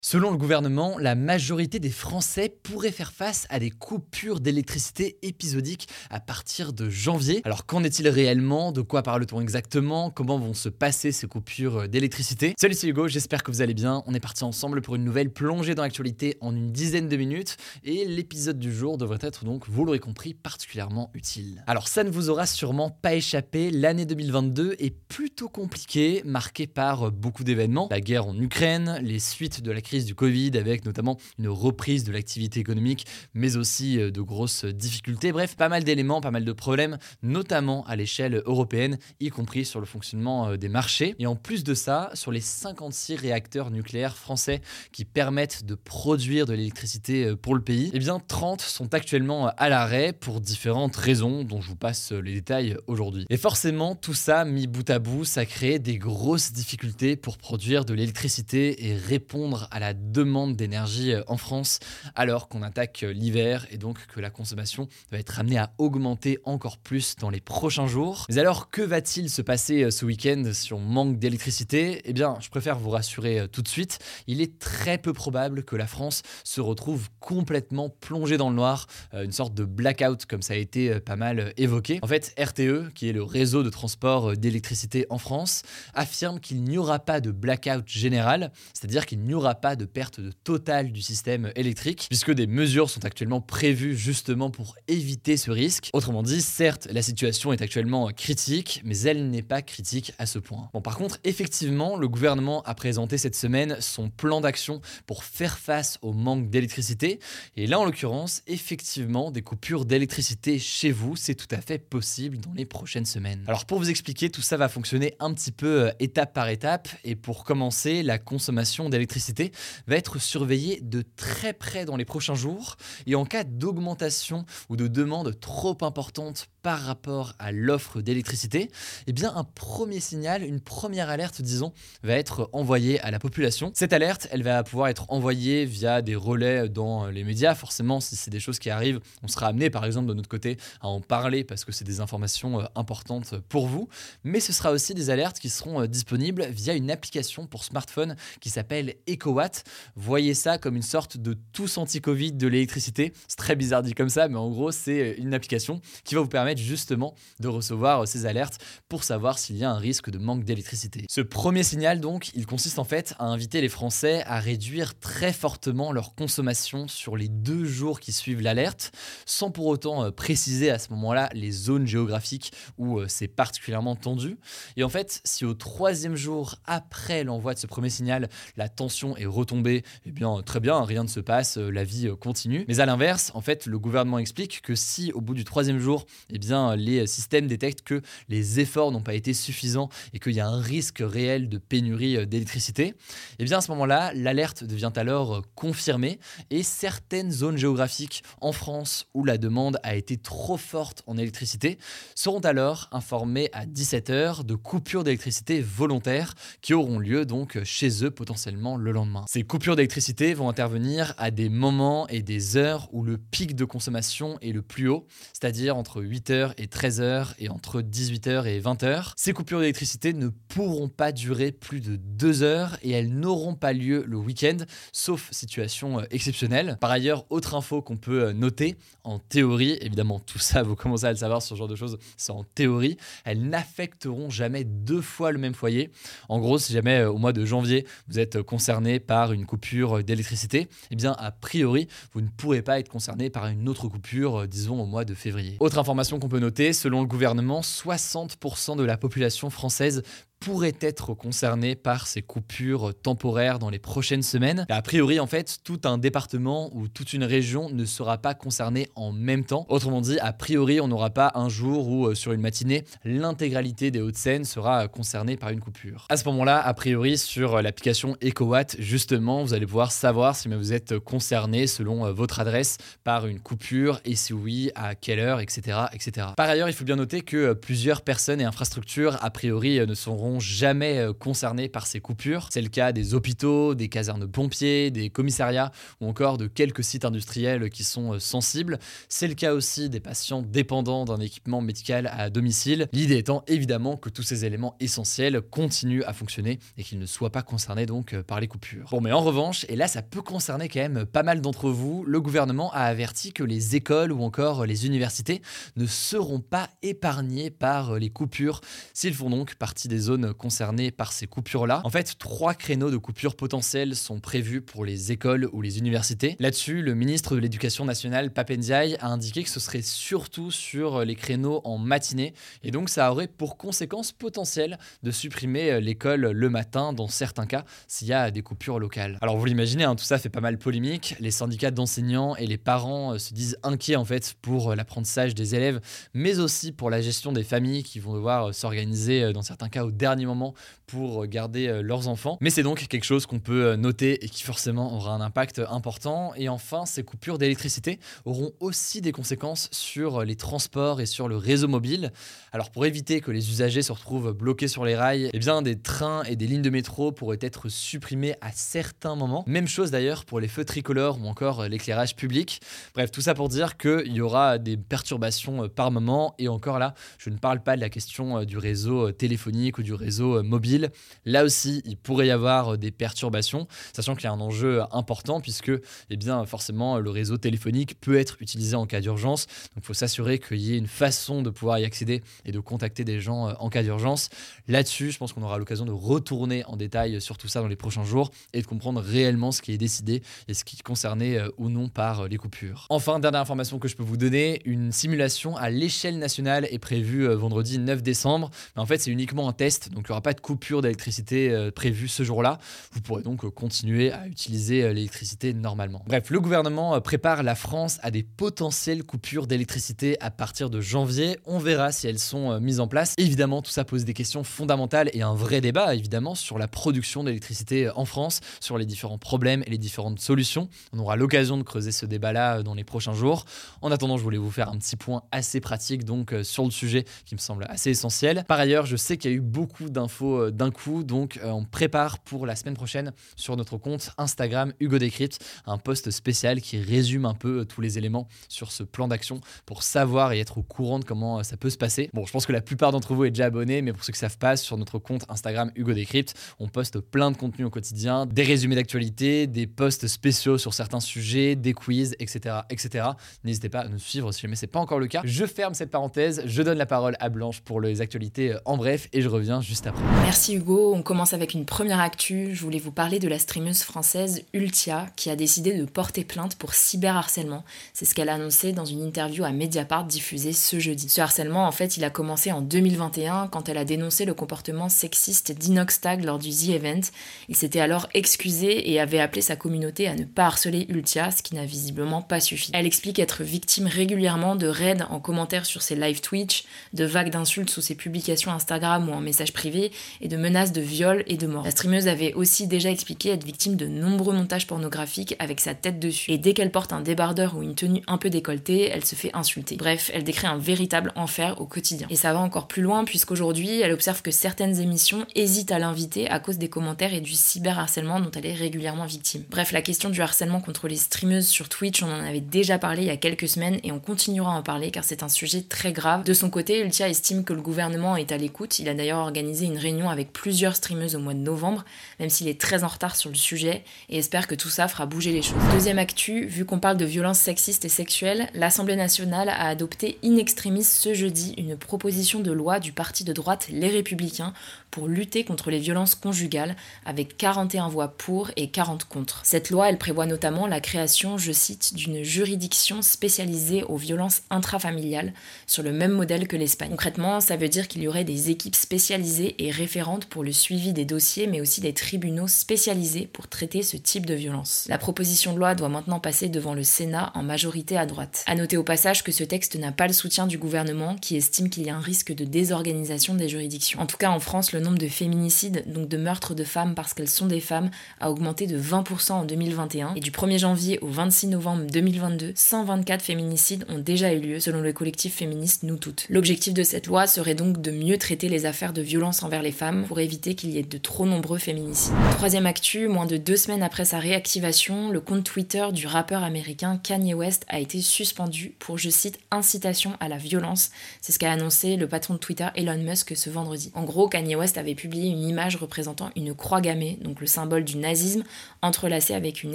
Selon le gouvernement, la majorité des Français pourraient faire face à des coupures d'électricité épisodiques à partir de janvier. Alors qu'en est-il réellement? De quoi parle-t-on exactement? Comment vont se passer ces coupures d'électricité? Salut c'est Hugo, j'espère que vous allez bien. On est parti ensemble pour une nouvelle plongée dans l'actualité en une dizaine de minutes et l'épisode du jour devrait être donc, vous l'aurez compris, particulièrement utile. Alors ça ne vous aura sûrement pas échappé, l'année 2022 est plutôt compliquée, marquée par beaucoup d'événements. La guerre en Ukraine, les suites de la crise du Covid, avec notamment une reprise de l'activité économique, mais aussi euh, de grosses difficultés. Bref, pas mal d'éléments, pas mal de problèmes, notamment à l'échelle européenne, y compris sur le fonctionnement euh, des marchés. Et en plus de ça, sur les 56 réacteurs nucléaires français qui permettent de produire de l'électricité euh, pour le pays, eh bien 30 sont actuellement à l'arrêt pour différentes raisons dont je vous passe les détails aujourd'hui. Et forcément, tout ça mis bout à bout, ça crée des grosses difficultés pour produire de l'électricité et répondre à la demande d'énergie euh, en France alors qu'on attaque euh, l'hiver et donc que la consommation va être amenée à augmenter encore plus dans les prochains jours. Mais alors que va-t-il se passer euh, ce week-end si on manque d'électricité? Eh bien, je préfère vous rassurer tout de suite, il est très peu probable que la France se retrouve complètement plongée dans le noir, une sorte de blackout comme ça a été pas mal évoqué. En fait, RTE, qui est le réseau de transport d'électricité en France, affirme qu'il n'y aura pas de blackout général, c'est-à-dire qu'il n'y aura pas de perte de totale du système électrique, puisque des mesures sont actuellement prévues justement pour éviter ce risque. Autrement dit, certes, la situation est actuellement critique, mais elle n'est pas critique à ce point. Bon, par contre, effectivement, le gouvernement a présenté cette semaine son plan d'action pour faire face au manque d'électricité, et là, en l'occurrence, effectivement, des coupures d'électricité chez vous, c'est tout à fait possible dans les prochaines semaines. Alors, pour vous expliquer, tout ça va fonctionner un petit peu euh, étape par étape, et pour commencer, la consommation d'électricité va être surveillé de très près dans les prochains jours et en cas d'augmentation ou de demande trop importante par rapport à l'offre d'électricité, eh bien un premier signal, une première alerte disons, va être envoyée à la population. Cette alerte, elle va pouvoir être envoyée via des relais dans les médias. Forcément, si c'est des choses qui arrivent, on sera amené par exemple de notre côté à en parler parce que c'est des informations euh, importantes pour vous, mais ce sera aussi des alertes qui seront euh, disponibles via une application pour smartphone qui s'appelle EcoWatt. Voyez ça comme une sorte de tous anti-Covid de l'électricité. C'est très bizarre dit comme ça, mais en gros, c'est une application qui va vous permettre justement de recevoir ces alertes pour savoir s'il y a un risque de manque d'électricité. Ce premier signal, donc, il consiste en fait à inviter les Français à réduire très fortement leur consommation sur les deux jours qui suivent l'alerte, sans pour autant euh, préciser à ce moment-là les zones géographiques où euh, c'est particulièrement tendu. Et en fait, si au troisième jour après l'envoi de ce premier signal, la tension est retombée, eh bien très bien, rien ne se passe, euh, la vie continue. Mais à l'inverse, en fait, le gouvernement explique que si au bout du troisième jour, eh bien les systèmes détectent que les efforts n'ont pas été suffisants et qu'il y a un risque réel de pénurie d'électricité, eh bien à ce moment-là, l'alerte devient alors confirmée et certaines zones géographiques en France où la demande a été trop forte en électricité seront alors informées à 17h de coupures d'électricité volontaires qui auront lieu donc chez eux potentiellement le lendemain. Ces coupures d'électricité vont intervenir à des moments et des heures où le pic de consommation est le plus haut, c'est-à-dire entre 8h et 13h et entre 18h et 20h. Ces coupures d'électricité ne pourront pas durer plus de 2 heures et elles n'auront pas lieu le week-end, sauf situation euh, exceptionnelle. Par ailleurs, autre info qu'on peut euh, noter, en théorie, évidemment tout ça, vous commencez à le savoir, ce genre de choses, c'est en théorie, elles n'affecteront jamais deux fois le même foyer. En gros, si jamais euh, au mois de janvier, vous êtes concerné par une coupure d'électricité, eh bien a priori, vous ne pourrez pas être concerné par une autre coupure, disons au mois de février. Autre information qu'on peut noter, selon le gouvernement, 60% de la population française pourraient être concernés par ces coupures temporaires dans les prochaines semaines. a priori, en fait, tout un département ou toute une région ne sera pas concerné en même temps. Autrement dit, a priori, on n'aura pas un jour où, euh, sur une matinée, l'intégralité des Hauts-de-Seine sera concernée par une coupure. À ce moment-là, a priori, sur l'application EcoWatt, justement, vous allez pouvoir savoir si vous êtes concerné selon euh, votre adresse par une coupure et si oui, à quelle heure, etc., etc. Par ailleurs, il faut bien noter que euh, plusieurs personnes et infrastructures, a priori, ne seront jamais concernées par ces coupures. C'est le cas des hôpitaux, des casernes de pompiers, des commissariats ou encore de quelques sites industriels qui sont sensibles. C'est le cas aussi des patients dépendants d'un équipement médical à domicile. L'idée étant évidemment que tous ces éléments essentiels continuent à fonctionner et qu'ils ne soient pas concernés donc euh, par les coupures. Bon, mais en revanche, et là ça peut concerner quand même pas mal d'entre vous, le gouvernement a averti que les écoles ou encore les universités ne seront pas épargnées par euh, les coupures s'ils font donc partie des zones concernées par ces coupures-là. En fait, trois créneaux de coupures potentielles sont prévus pour les écoles ou les universités. Là-dessus, le ministre de l'Éducation nationale, Papendiaï, a indiqué que ce serait surtout sur les créneaux en matinée et donc ça aurait pour conséquence potentielle de supprimer euh, l'école le matin dans certains cas s'il y a des coupures locales. Alors vous l'imaginez, hein, tout ça fait pas mal polémique. Les syndicats d'enseignants et les parents euh, se disent inquiets en fait pour euh, l'apprentissage des élèves, mais aussi pour la gestion des familles qui vont devoir s'organiser dans certains cas au dernier moment pour garder leurs enfants. Mais c'est donc quelque chose qu'on peut noter et qui forcément aura un impact important. Et enfin, ces coupures d'électricité auront aussi des conséquences sur les transports et sur le réseau mobile. Alors pour éviter que les usagers se retrouvent bloqués sur les rails, eh bien des trains et des lignes de métro pourraient être supprimés à certains moments. Même chose d'ailleurs pour les feux tricolores ou encore l'éclairage public. Bref, tout ça pour dire qu'il y aura des perturbations euh, par moment et encore là, je ne parle pas de la question euh, du réseau euh, téléphonique ou du réseau mobile. Là aussi, il pourrait y avoir des perturbations, sachant qu'il y a un enjeu important puisque eh bien forcément le réseau téléphonique peut être utilisé en cas d'urgence. Donc il faut s'assurer qu'il y ait une façon de pouvoir y accéder et de contacter des gens euh, en cas d'urgence. Là-dessus, je pense qu'on aura l'occasion de retourner en détail sur tout ça dans les prochains jours et de comprendre réellement ce qui est décidé et ce qui est concerné euh, ou non par euh, les coupures. Enfin, dernière information que je peux vous donner, une simulation à l'échelle nationale est prévue vendredi 9 décembre. Mais en fait, c'est uniquement un test, donc il n'y aura pas de coupure d'électricité prévue ce jour-là. Vous pourrez donc continuer à utiliser l'électricité normalement. Bref, le gouvernement prépare la France à des potentielles coupures d'électricité à partir de janvier. On verra si elles sont euh, mises en place. Évidemment, tout ça pose des questions fondamentales et un vrai débat, évidemment, sur la production d'électricité euh, en France, sur les différents problèmes et les différentes solutions. On aura l'occasion de creuser ce débat-là euh, dans les prochains jours. En attendant, je voulais vous faire un petit point assez pratique donc sur le sujet qui me semble assez essentiel. Par ailleurs, je sais qu'il y a eu beaucoup d'infos d'un coup, donc on prépare pour la semaine prochaine sur notre compte Instagram Hugo Décrypte un post spécial qui résume un peu tous les éléments sur ce plan d'action pour savoir et être au courant de comment ça peut se passer. Bon, je pense que la plupart d'entre vous êtes déjà abonnés, mais pour ceux qui savent pas, sur notre compte Instagram Hugo Décrypte, on poste plein de contenus au quotidien, des résumés d'actualité, des posts spéciaux sur certains sujets, des quiz, etc. etc. N'hésitez pas à nous suivre si jamais c'est pas encore le cas. Je ferme cette parenthèse, je donne la parole à Blanche pour les actualités en bref et je reviens juste. Merci Hugo, on commence avec une première actu. Je voulais vous parler de la streameuse française Ultia qui a décidé de porter plainte pour cyberharcèlement. C'est ce qu'elle a annoncé dans une interview à Mediapart diffusée ce jeudi. Ce harcèlement, en fait, il a commencé en 2021 quand elle a dénoncé le comportement sexiste d'Inoxtag lors du The Event. Il s'était alors excusé et avait appelé sa communauté à ne pas harceler Ultia, ce qui n'a visiblement pas suffi. Elle explique être victime régulièrement de raids en commentaire sur ses live Twitch, de vagues d'insultes sous ses publications Instagram ou en messages et de menaces de viol et de mort. La streameuse avait aussi déjà expliqué être victime de nombreux montages pornographiques avec sa tête dessus. Et dès qu'elle porte un débardeur ou une tenue un peu décolletée, elle se fait insulter. Bref, elle décrit un véritable enfer au quotidien. Et ça va encore plus loin puisqu'aujourd'hui, elle observe que certaines émissions hésitent à l'inviter à cause des commentaires et du cyberharcèlement dont elle est régulièrement victime. Bref, la question du harcèlement contre les streameuses sur Twitch, on en avait déjà parlé il y a quelques semaines et on continuera à en parler car c'est un sujet très grave. De son côté, Ultia estime que le gouvernement est à l'écoute. Il a d'ailleurs organisé une réunion avec plusieurs streameuses au mois de novembre, même s'il est très en retard sur le sujet et espère que tout ça fera bouger les choses. Deuxième actu, vu qu'on parle de violences sexistes et sexuelles, l'Assemblée nationale a adopté in extremis ce jeudi une proposition de loi du parti de droite Les Républicains pour lutter contre les violences conjugales avec 41 voix pour et 40 contre. Cette loi, elle prévoit notamment la création, je cite, d'une juridiction spécialisée aux violences intrafamiliales sur le même modèle que l'Espagne. Concrètement, ça veut dire qu'il y aurait des équipes spécialisées et référente pour le suivi des dossiers, mais aussi des tribunaux spécialisés pour traiter ce type de violence. La proposition de loi doit maintenant passer devant le Sénat en majorité à droite. À noter au passage que ce texte n'a pas le soutien du gouvernement qui estime qu'il y a un risque de désorganisation des juridictions. En tout cas, en France, le nombre de féminicides, donc de meurtres de femmes parce qu'elles sont des femmes, a augmenté de 20% en 2021 et du 1er janvier au 26 novembre 2022, 124 féminicides ont déjà eu lieu selon le collectif féministe Nous Toutes. L'objectif de cette loi serait donc de mieux traiter les affaires de violence envers les femmes pour éviter qu'il y ait de trop nombreux féminicides. Troisième actu, moins de deux semaines après sa réactivation, le compte Twitter du rappeur américain Kanye West a été suspendu pour, je cite, incitation à la violence. C'est ce qu'a annoncé le patron de Twitter Elon Musk ce vendredi. En gros, Kanye West avait publié une image représentant une croix gammée, donc le symbole du nazisme, entrelacée avec une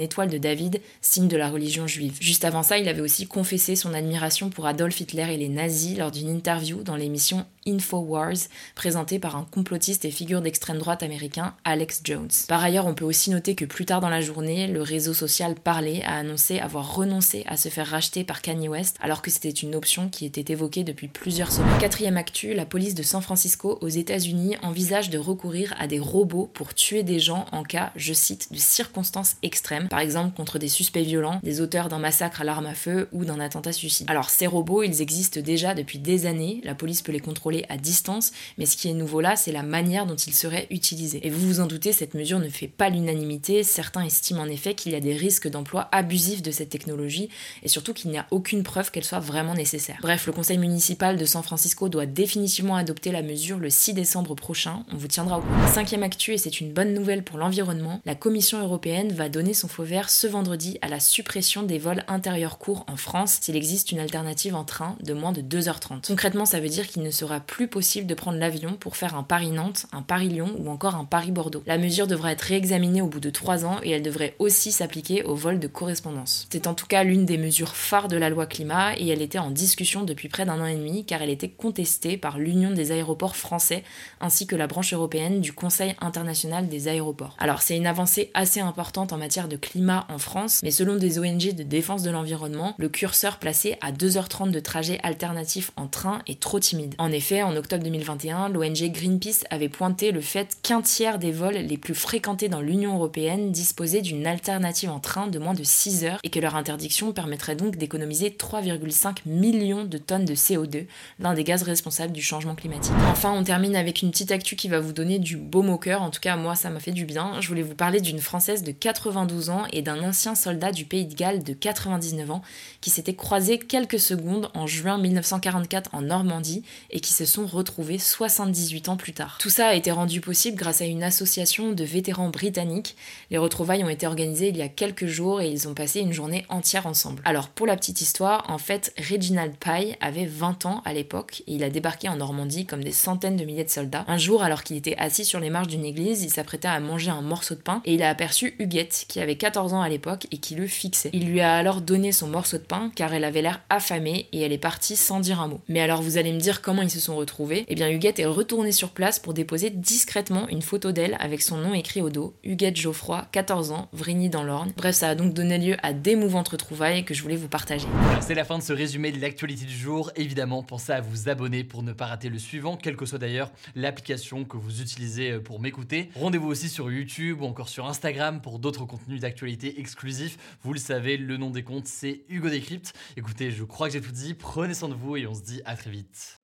étoile de David, signe de la religion juive. Juste avant ça, il avait aussi confessé son admiration pour Adolf Hitler et les nazis lors d'une interview dans l'émission Infowars, présentée par un complotiste et figure d'extrême droite américain Alex Jones. Par ailleurs, on peut aussi noter que plus tard dans la journée, le réseau social Parler a annoncé avoir renoncé à se faire racheter par Kanye West, alors que c'était une option qui était évoquée depuis plusieurs semaines. Quatrième actu, la police de San Francisco aux États-Unis envisage de recourir à des robots pour tuer des gens en cas, je cite, de circonstances extrêmes, par exemple contre des suspects violents, des auteurs d'un massacre à l'arme à feu ou d'un attentat suicide. Alors ces robots, ils existent déjà depuis des années, la police peut les contrôler à distance, mais ce qui est nouveau là, c'est la manière dont ils seraient utilisés. Et vous vous en doutez, cette mesure ne fait pas l'unanimité, certains estiment en effet qu'il y a des risques d'emploi abusif de cette technologie et surtout qu'il n'y a aucune preuve qu'elle soit vraiment nécessaire. Bref, le conseil municipal de San Francisco doit définitivement adopter la mesure le 6 décembre prochain, on vous tiendra au courant. Cinquième actu, et c'est une bonne nouvelle pour l'environnement, la Commission européenne va donner son feu vert ce vendredi à la suppression des vols intérieurs courts en France s'il existe une alternative en train de moins de 2h30. Concrètement, ça veut dire qu'il ne sera plus possible de prendre l'avion pour faire un Paris-Nantes, un Paris-Lyon ou encore un Paris-Bordeaux. La mesure devra être réexaminée au bout de 3 ans et elle devrait aussi s'appliquer aux vols de correspondance. C'est en tout cas l'une des mesures phares de la loi climat et elle était en discussion depuis près d'un an et demi car elle était contestée par l'Union des aéroports français ainsi que la branche européenne du Conseil international des aéroports. Alors c'est une avancée assez importante en matière de climat en France, mais selon des ONG de défense de l'environnement, le curseur placé à 2h30 de trajet alternatif en train est trop timide. En effet, en octobre 2021, l'ONG Greenpeace avait pointé le fait qu'un tiers des vols les plus fréquentés dans l'Union européenne disposaient d'une alternative en train de moins de 6 heures et que leur interdiction permettrait donc d'économiser 3,5 millions de tonnes de CO2, l'un des gaz responsables du changement climatique. Enfin, on termine avec une petite actu qui va vous donner du baume au cœur, en tout cas moi ça m'a fait du bien. Je voulais vous parler d'une Française de 92 ans et d'un ancien soldat du Pays de Galles de 99 ans qui s'étaient croisés quelques secondes en juin 1944 en Normandie et qui se sont retrouvés 78 ans plus tard. Tout ça a été rendu possible grâce à une association de vétérans britanniques. Les retrouvailles ont été organisées il y a quelques jours et ils ont passé une journée entière ensemble. Alors pour la petite histoire, en fait, Reginald Pye avait 20 ans à l'époque et il a débarqué en Normandie comme des centaines de milliers de soldats. Un jour, alors qu'il était assis sur les marches d'une église, il s'apprêtait à manger un morceau de pain et il a aperçu Huguette qui avait 14 ans à l'époque et qui le fixait. Il lui a alors donné son morceau de pain car elle avait l'air affamée et elle est partie sans dire un mot. Mais alors vous allez me dire comment ils se sont retrouvés Eh bien Huguette est retournée sur place pour déposer discrètement une photo d'elle avec son nom écrit au dos, Huguette Geoffroy, 14 ans, Vrigny dans l'Orne. Bref, ça a donc donné lieu à d'émouvantes retrouvailles que je voulais vous partager. C'est la fin de ce résumé de l'actualité du jour. Évidemment, pensez à vous abonner pour ne pas rater le suivant, quelle que soit d'ailleurs l'application que vous utilisez euh, pour m'écouter. Rendez-vous aussi sur YouTube ou encore sur Instagram pour d'autres contenus d'actualité exclusifs. Vous le savez, le nom des comptes, c'est Hugo Décrypte. Écoutez, je crois que j'ai tout dit. Prenez soin de vous et on se dit à très vite.